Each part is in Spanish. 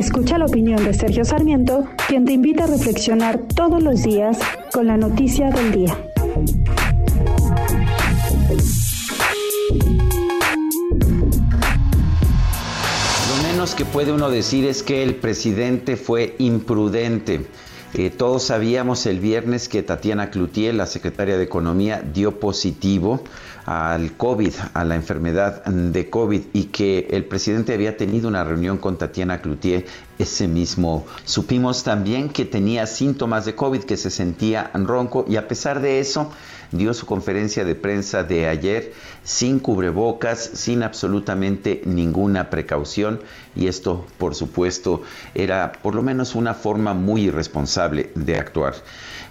Escucha la opinión de Sergio Sarmiento, quien te invita a reflexionar todos los días con la noticia del día. Lo menos que puede uno decir es que el presidente fue imprudente. Eh, todos sabíamos el viernes que Tatiana Cloutier, la secretaria de Economía, dio positivo al COVID, a la enfermedad de COVID, y que el presidente había tenido una reunión con Tatiana Cloutier ese mismo. Supimos también que tenía síntomas de COVID, que se sentía ronco, y a pesar de eso, dio su conferencia de prensa de ayer sin cubrebocas, sin absolutamente ninguna precaución y esto por supuesto era por lo menos una forma muy irresponsable de actuar.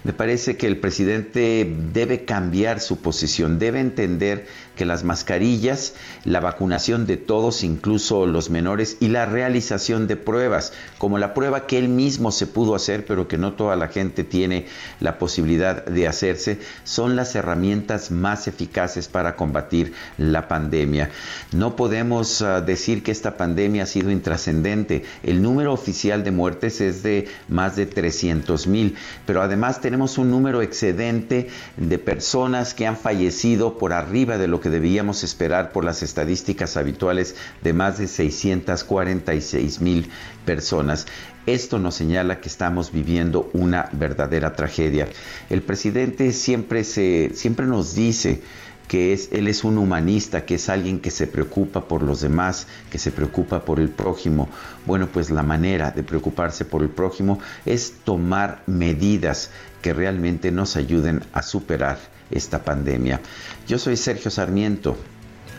Me parece que el presidente debe cambiar su posición, debe entender hacer que las mascarillas, la vacunación de todos, incluso los menores, y la realización de pruebas, como la prueba que él mismo se pudo hacer, pero que no toda la gente tiene la posibilidad de hacerse, son las herramientas más eficaces para combatir la pandemia. No podemos uh, decir que esta pandemia ha sido intrascendente. El número oficial de muertes es de más de 300 mil, pero además tenemos un número excedente de personas que han fallecido por arriba de lo que debíamos esperar por las estadísticas habituales de más de 646 mil personas. Esto nos señala que estamos viviendo una verdadera tragedia. El presidente siempre, se, siempre nos dice que es, él es un humanista, que es alguien que se preocupa por los demás, que se preocupa por el prójimo. Bueno, pues la manera de preocuparse por el prójimo es tomar medidas que realmente nos ayuden a superar esta pandemia. Yo soy Sergio Sarmiento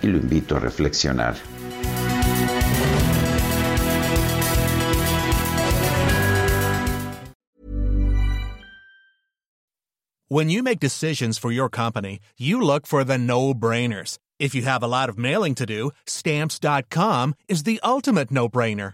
y lo invito a reflexionar. When you make decisions for your company, you look for the no-brainers. If you have a lot of mailing to do, stamps.com is the ultimate no-brainer.